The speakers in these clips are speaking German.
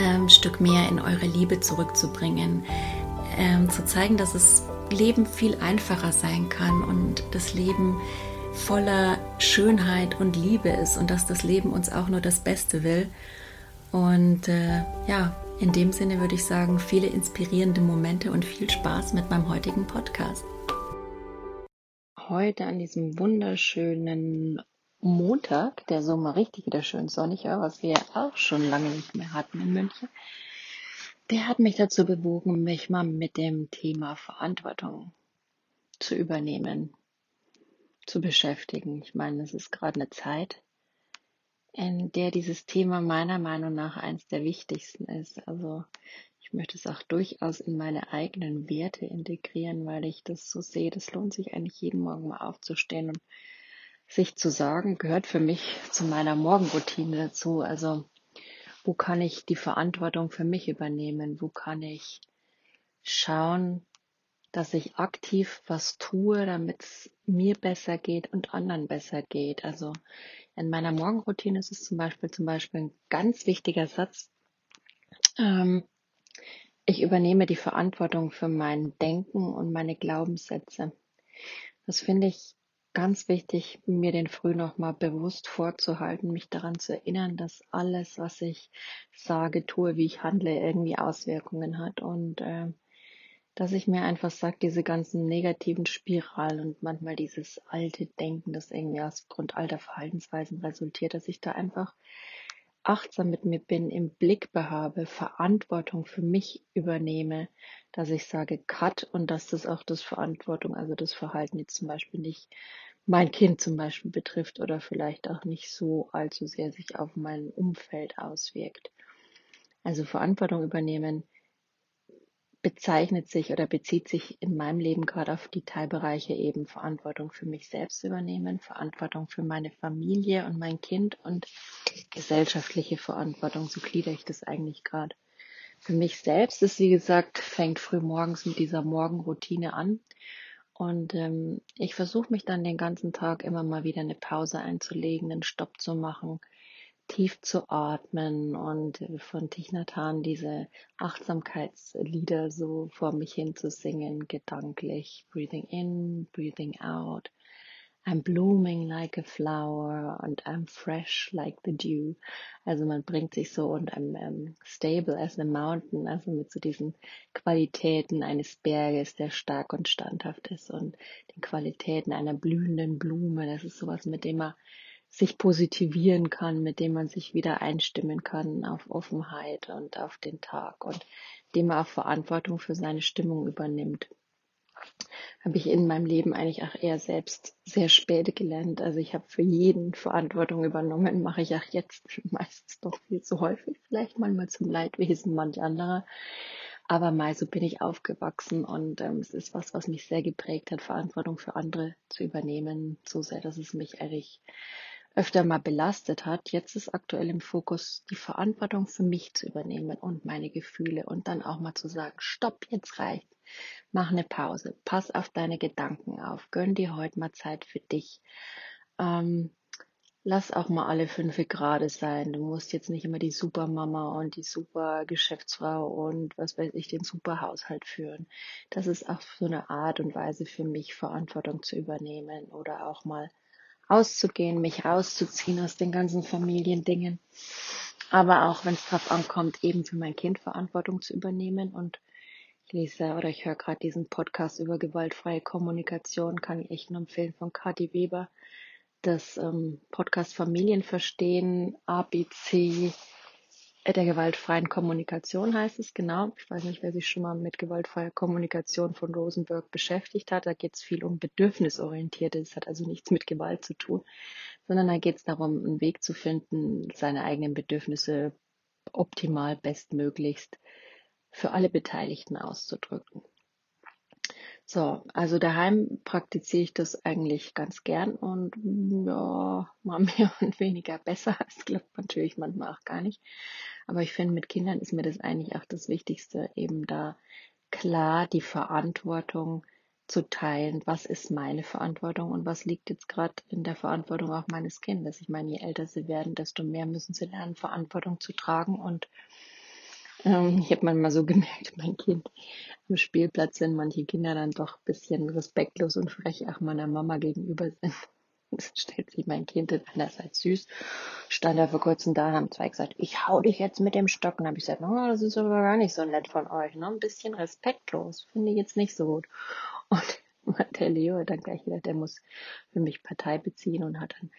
ähm, Stück mehr in eure Liebe zurückzubringen, ähm, zu zeigen, dass das Leben viel einfacher sein kann und das Leben voller Schönheit und Liebe ist und dass das Leben uns auch nur das Beste will. Und äh, ja, in dem Sinne würde ich sagen, viele inspirierende Momente und viel Spaß mit meinem heutigen Podcast. Heute an diesem wunderschönen Montag, der so mal richtig wieder schön sonnig war, was wir auch schon lange nicht mehr hatten in München, der hat mich dazu bewogen, mich mal mit dem Thema Verantwortung zu übernehmen, zu beschäftigen. Ich meine, es ist gerade eine Zeit, in der dieses Thema meiner Meinung nach eins der wichtigsten ist. Also ich möchte es auch durchaus in meine eigenen Werte integrieren, weil ich das so sehe, das lohnt sich eigentlich jeden Morgen mal aufzustehen und sich zu sagen, gehört für mich zu meiner Morgenroutine dazu. Also wo kann ich die Verantwortung für mich übernehmen? Wo kann ich schauen, dass ich aktiv was tue, damit es mir besser geht und anderen besser geht. Also in meiner Morgenroutine ist es zum Beispiel zum Beispiel ein ganz wichtiger Satz. Ähm, ich übernehme die Verantwortung für mein Denken und meine Glaubenssätze. Das finde ich ganz wichtig, mir den früh nochmal bewusst vorzuhalten, mich daran zu erinnern, dass alles, was ich sage, tue, wie ich handle, irgendwie Auswirkungen hat. Und äh, dass ich mir einfach sage, diese ganzen negativen Spiralen und manchmal dieses alte Denken, das irgendwie aus Grund alter Verhaltensweisen resultiert, dass ich da einfach achtsam mit mir bin, im Blick behabe, Verantwortung für mich übernehme, dass ich sage Cut und dass das auch das Verantwortung, also das Verhalten jetzt zum Beispiel nicht mein Kind zum Beispiel betrifft oder vielleicht auch nicht so allzu sehr sich auf mein Umfeld auswirkt. Also Verantwortung übernehmen bezeichnet sich oder bezieht sich in meinem Leben gerade auf die Teilbereiche eben Verantwortung für mich selbst übernehmen, Verantwortung für meine Familie und mein Kind und gesellschaftliche Verantwortung. So gliedere ich das eigentlich gerade. Für mich selbst ist, wie gesagt, fängt früh morgens mit dieser Morgenroutine an. Und ähm, ich versuche mich dann den ganzen Tag immer mal wieder eine Pause einzulegen, einen Stopp zu machen, tief zu atmen und von Hanh diese Achtsamkeitslieder so vor mich hin gedanklich. Breathing in, breathing out. I'm blooming like a flower and I'm fresh like the dew. Also man bringt sich so und I'm um, stable as a mountain, also mit so diesen Qualitäten eines Berges, der stark und standhaft ist und den Qualitäten einer blühenden Blume. Das ist sowas, mit dem man sich positivieren kann, mit dem man sich wieder einstimmen kann auf Offenheit und auf den Tag und dem man auch Verantwortung für seine Stimmung übernimmt. Habe ich in meinem Leben eigentlich auch eher selbst sehr spät gelernt. Also ich habe für jeden Verantwortung übernommen, mache ich auch jetzt meistens doch viel zu häufig, vielleicht manchmal zum Leidwesen manch anderer. Aber mal so bin ich aufgewachsen und ähm, es ist was, was mich sehr geprägt hat, Verantwortung für andere zu übernehmen, so sehr, dass es mich eigentlich öfter mal belastet hat. Jetzt ist aktuell im Fokus, die Verantwortung für mich zu übernehmen und meine Gefühle und dann auch mal zu sagen, stopp, jetzt reicht. Mach eine Pause, pass auf deine Gedanken auf, gönn dir heute mal Zeit für dich. Ähm, lass auch mal alle fünf Grade sein. Du musst jetzt nicht immer die Supermama und die super Geschäftsfrau und was weiß ich, den super Haushalt führen. Das ist auch so eine Art und Weise für mich, Verantwortung zu übernehmen oder auch mal auszugehen, mich rauszuziehen aus den ganzen Familiendingen. Aber auch wenn es drauf ankommt, eben für mein Kind Verantwortung zu übernehmen. Und lese oder ich höre gerade diesen Podcast über gewaltfreie Kommunikation, kann ich echt nur empfehlen von Kathi Weber. Das ähm, Podcast Familien verstehen, ABC der gewaltfreien Kommunikation heißt es, genau. Ich weiß nicht, wer sich schon mal mit gewaltfreier Kommunikation von Rosenberg beschäftigt hat. Da geht es viel um Bedürfnisorientierte. Das hat also nichts mit Gewalt zu tun, sondern da geht es darum, einen Weg zu finden, seine eigenen Bedürfnisse optimal, bestmöglichst für alle Beteiligten auszudrücken. So, also daheim praktiziere ich das eigentlich ganz gern und ja, mal mehr und weniger besser. Das klappt natürlich manchmal auch gar nicht. Aber ich finde, mit Kindern ist mir das eigentlich auch das Wichtigste, eben da klar die Verantwortung zu teilen. Was ist meine Verantwortung und was liegt jetzt gerade in der Verantwortung auch meines Kindes? Ich meine, je älter sie werden, desto mehr müssen sie lernen, Verantwortung zu tragen und ähm, ich habe manchmal so gemerkt, mein Kind am Spielplatz sind manche Kinder dann doch ein bisschen respektlos und frech auch meiner Mama gegenüber sind. Das stellt sich mein Kind einerseits süß, stand da vor kurzem da, haben zwei gesagt, ich hau dich jetzt mit dem Stock. Und habe ich gesagt, oh, das ist aber gar nicht so nett von euch, ne? Ein bisschen respektlos, finde ich jetzt nicht so gut. Und der Leo hat dann gleich gedacht, der muss für mich Partei beziehen und hat dann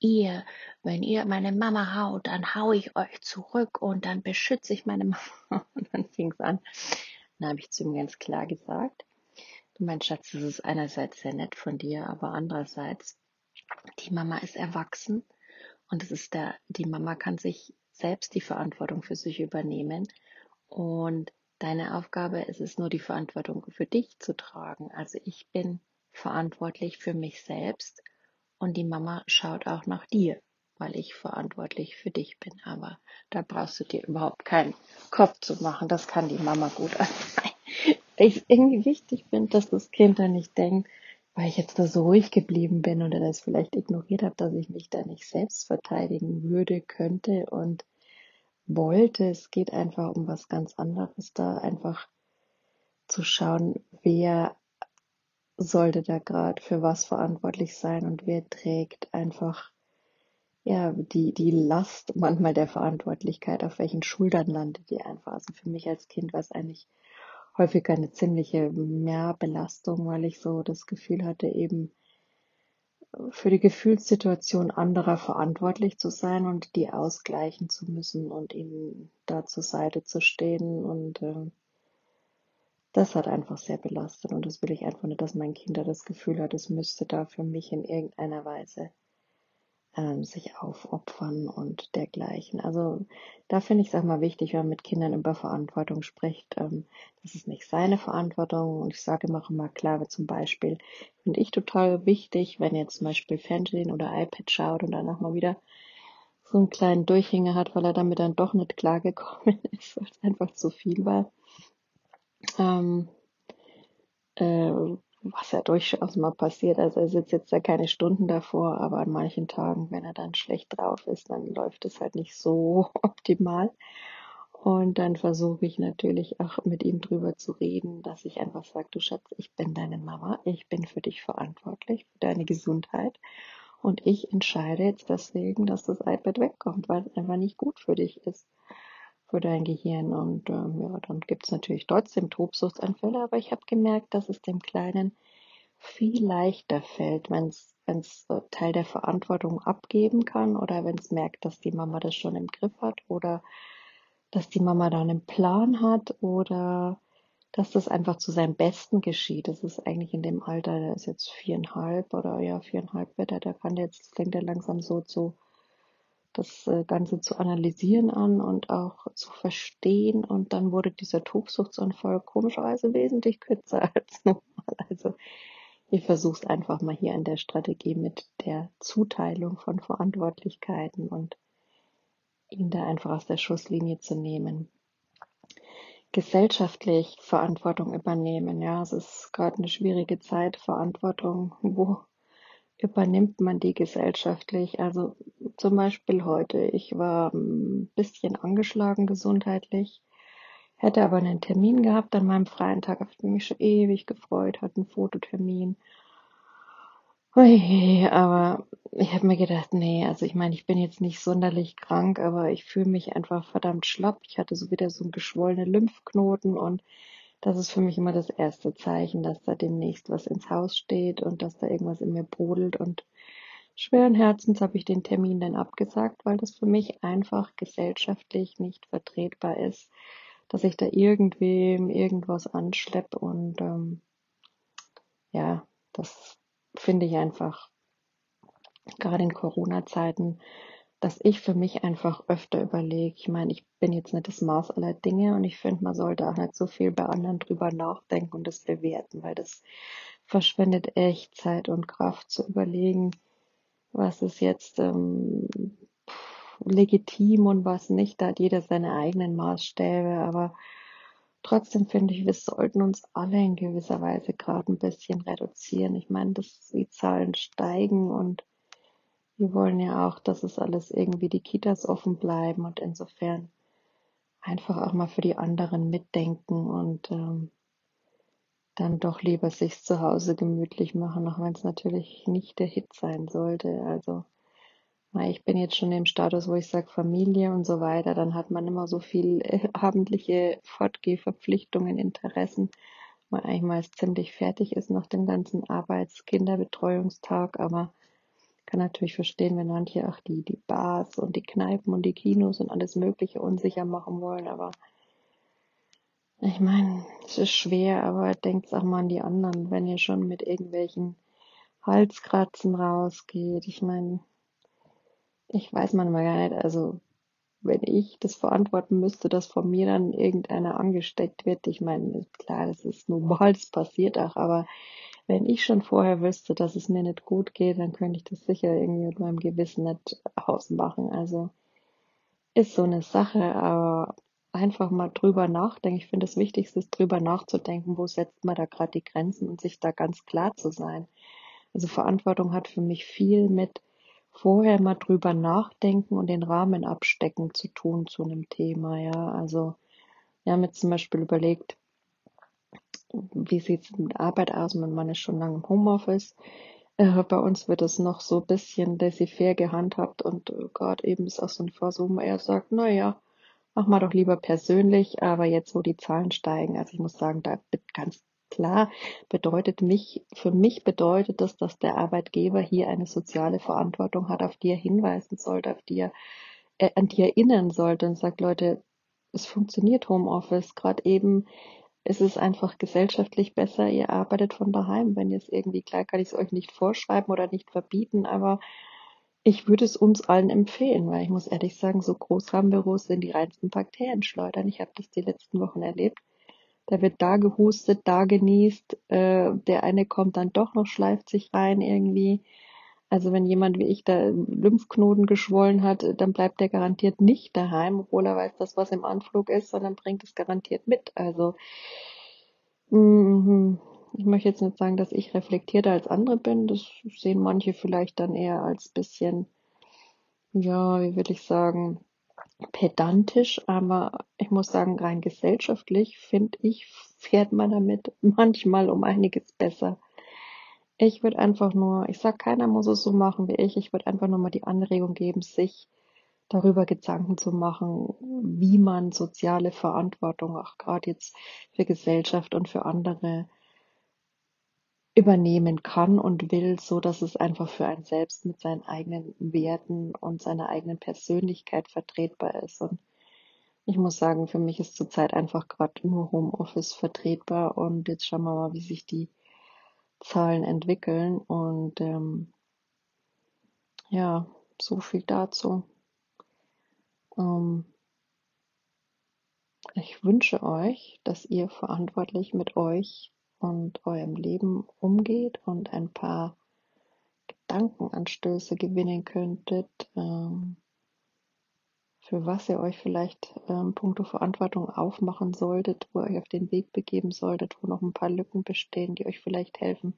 ihr, wenn ihr meine Mama haut, dann hau ich euch zurück und dann beschütze ich meine Mama. Und dann fing es an. Dann habe ich zu ihm ganz klar gesagt, mein Schatz, das ist einerseits sehr nett von dir, aber andererseits, die Mama ist erwachsen und es ist da, die Mama kann sich selbst die Verantwortung für sich übernehmen und deine Aufgabe ist es nur, die Verantwortung für dich zu tragen. Also ich bin verantwortlich für mich selbst und die Mama schaut auch nach dir, weil ich verantwortlich für dich bin. Aber da brauchst du dir überhaupt keinen Kopf zu machen. Das kann die Mama gut. ich irgendwie wichtig finde, dass das Kind da nicht denkt, weil ich jetzt da so ruhig geblieben bin oder das vielleicht ignoriert habe, dass ich mich da nicht selbst verteidigen würde, könnte und wollte. Es geht einfach um was ganz anderes, da einfach zu schauen, wer sollte da gerade für was verantwortlich sein und wer trägt einfach ja die die Last manchmal der Verantwortlichkeit, auf welchen Schultern landet die einfach. Also für mich als Kind war es eigentlich häufig eine ziemliche Mehrbelastung, weil ich so das Gefühl hatte, eben für die Gefühlssituation anderer verantwortlich zu sein und die ausgleichen zu müssen und ihnen da zur Seite zu stehen und äh, das hat einfach sehr belastet und das will ich einfach nicht, dass mein Kind da das Gefühl hat, es müsste da für mich in irgendeiner Weise ähm, sich aufopfern und dergleichen. Also da finde ich es auch mal wichtig, wenn man mit Kindern über Verantwortung spricht. Ähm, das ist nicht seine Verantwortung und ich sage immer auch immer klar, wie zum Beispiel finde ich total wichtig, wenn ihr zum Beispiel Fernsehen oder iPad schaut und danach mal wieder so einen kleinen Durchhänger hat, weil er damit dann doch nicht klargekommen ist, weil es einfach zu viel war ähm, äh, was ja durchaus mal passiert. Also er sitzt jetzt da keine Stunden davor, aber an manchen Tagen, wenn er dann schlecht drauf ist, dann läuft es halt nicht so optimal. Und dann versuche ich natürlich auch mit ihm drüber zu reden, dass ich einfach sage, du Schatz, ich bin deine Mama, ich bin für dich verantwortlich, für deine Gesundheit. Und ich entscheide jetzt deswegen, dass das iPad wegkommt, weil es einfach nicht gut für dich ist für dein Gehirn. Und ähm, ja, dann gibt es natürlich trotzdem Tobsuchtsanfälle, aber ich habe gemerkt, dass es dem Kleinen viel leichter fällt, wenn es äh, Teil der Verantwortung abgeben kann oder wenn es merkt, dass die Mama das schon im Griff hat oder dass die Mama da einen Plan hat oder dass das einfach zu seinem Besten geschieht. Das ist eigentlich in dem Alter, der ist jetzt viereinhalb oder ja, viereinhalb wird er, der kann jetzt, fängt er langsam so zu das äh, Ganze zu analysieren an und auch zu verstehen. Und dann wurde dieser Tobsuchtsanfall komischerweise wesentlich kürzer als normal. Also ich versuche es einfach mal hier an der Strategie mit der Zuteilung von Verantwortlichkeiten und ihn da einfach aus der Schusslinie zu nehmen. Gesellschaftlich Verantwortung übernehmen. Ja, es ist gerade eine schwierige Zeit. Verantwortung, wo übernimmt man die gesellschaftlich? Also zum Beispiel heute, ich war ein bisschen angeschlagen gesundheitlich, hätte aber einen Termin gehabt an meinem freien Tag, auf den ich mich schon ewig gefreut, hatte einen Fototermin. Ui, aber ich habe mir gedacht, nee, also ich meine, ich bin jetzt nicht sonderlich krank, aber ich fühle mich einfach verdammt schlapp. Ich hatte so wieder so einen geschwollenen Lymphknoten und das ist für mich immer das erste Zeichen, dass da demnächst was ins Haus steht und dass da irgendwas in mir brodelt. Und schweren Herzens habe ich den Termin dann abgesagt, weil das für mich einfach gesellschaftlich nicht vertretbar ist, dass ich da irgendwem irgendwas anschleppe und ähm, ja, das finde ich einfach gerade in Corona-Zeiten, dass ich für mich einfach öfter überlege. Ich meine, ich bin jetzt nicht das Maß aller Dinge und ich finde, man sollte auch nicht so viel bei anderen drüber nachdenken und das bewerten, weil das verschwendet echt Zeit und Kraft zu überlegen, was ist jetzt ähm, legitim und was nicht. Da hat jeder seine eigenen Maßstäbe, aber trotzdem finde ich, wir sollten uns alle in gewisser Weise gerade ein bisschen reduzieren. Ich meine, dass die Zahlen steigen und wir wollen ja auch, dass es alles irgendwie die Kitas offen bleiben und insofern einfach auch mal für die anderen mitdenken und ähm, dann doch lieber sich zu Hause gemütlich machen, auch wenn es natürlich nicht der Hit sein sollte. Also ich bin jetzt schon im Status, wo ich sage Familie und so weiter, dann hat man immer so viel äh, abendliche Fortgehverpflichtungen, Interessen, weil eigentlich mal ziemlich fertig ist nach dem ganzen Arbeits-Kinderbetreuungstag, aber kann natürlich verstehen, wenn manche auch die, die Bars und die Kneipen und die Kinos und alles Mögliche unsicher machen wollen, aber ich meine, es ist schwer, aber denkt auch mal an die anderen, wenn ihr schon mit irgendwelchen Halskratzen rausgeht. Ich meine, ich weiß manchmal gar nicht, also wenn ich das verantworten müsste, dass von mir dann irgendeiner angesteckt wird, ich meine, klar, das ist normal, das passiert auch, aber wenn ich schon vorher wüsste, dass es mir nicht gut geht, dann könnte ich das sicher irgendwie mit meinem Gewissen nicht ausmachen. Also ist so eine Sache, aber einfach mal drüber nachdenken. Ich finde, das Wichtigste ist, drüber nachzudenken, wo setzt man da gerade die Grenzen und sich da ganz klar zu sein. Also Verantwortung hat für mich viel mit vorher mal drüber nachdenken und den Rahmen abstecken zu tun zu einem Thema, ja. Also wir haben jetzt zum Beispiel überlegt, wie sieht es mit Arbeit aus? Mein Mann ist schon lange im Homeoffice. Äh, bei uns wird es noch so ein bisschen laissez-faire gehandhabt und äh, gerade eben ist auch so ein wo er sagt, naja, mach mal doch lieber persönlich, aber jetzt, wo die Zahlen steigen, also ich muss sagen, da ganz klar bedeutet mich, für mich bedeutet das, dass der Arbeitgeber hier eine soziale Verantwortung hat, auf die er hinweisen sollte, auf die er, äh, an die er erinnern sollte und sagt, Leute, es funktioniert Homeoffice, gerade eben ist es einfach gesellschaftlich besser, ihr arbeitet von daheim. Wenn ihr es irgendwie, klar kann ich es euch nicht vorschreiben oder nicht verbieten, aber ich würde es uns allen empfehlen, weil ich muss ehrlich sagen, so Großrahmenbüros sind die reinsten Bakterien schleudern. Ich habe das die letzten Wochen erlebt. Da wird da gehustet, da genießt, äh, der eine kommt dann doch noch, schleift sich rein irgendwie. Also wenn jemand wie ich da Lymphknoten geschwollen hat, dann bleibt der garantiert nicht daheim, obwohl er weiß, dass was im Anflug ist, sondern bringt es garantiert mit. Also mhm. ich möchte jetzt nicht sagen, dass ich reflektierter als andere bin. Das sehen manche vielleicht dann eher als bisschen, ja, wie will ich sagen, pedantisch, aber ich muss sagen, rein gesellschaftlich finde ich, fährt man damit manchmal um einiges besser. Ich würde einfach nur, ich sag, keiner muss es so machen wie ich. Ich würde einfach nur mal die Anregung geben, sich darüber Gedanken zu machen, wie man soziale Verantwortung auch gerade jetzt für Gesellschaft und für andere übernehmen kann und will, so dass es einfach für einen selbst mit seinen eigenen Werten und seiner eigenen Persönlichkeit vertretbar ist. Und ich muss sagen, für mich ist zurzeit einfach gerade nur Homeoffice vertretbar und jetzt schauen wir mal, wie sich die Zahlen entwickeln. Und ähm, ja, so viel dazu. Ähm, ich wünsche euch, dass ihr verantwortlich mit euch und eurem Leben umgeht und ein paar Gedankenanstöße gewinnen könntet, ähm, für was ihr euch vielleicht ähm, puncto Verantwortung aufmachen solltet, wo ihr euch auf den Weg begeben solltet, wo noch ein paar Lücken bestehen, die euch vielleicht helfen,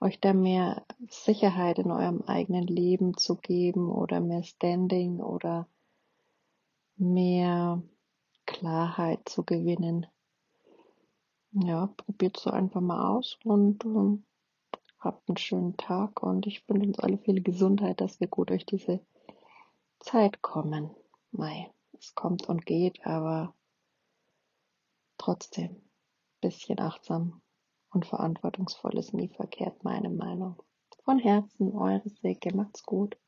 euch da mehr Sicherheit in eurem eigenen Leben zu geben oder mehr Standing oder mehr Klarheit zu gewinnen. Ja, probiert so einfach mal aus und ähm, habt einen schönen Tag und ich wünsche uns alle viel Gesundheit, dass wir gut durch diese Zeit kommen. Mei, es kommt und geht, aber trotzdem bisschen achtsam und verantwortungsvoll ist nie verkehrt, meine Meinung. Von Herzen, eure Silke, macht's gut.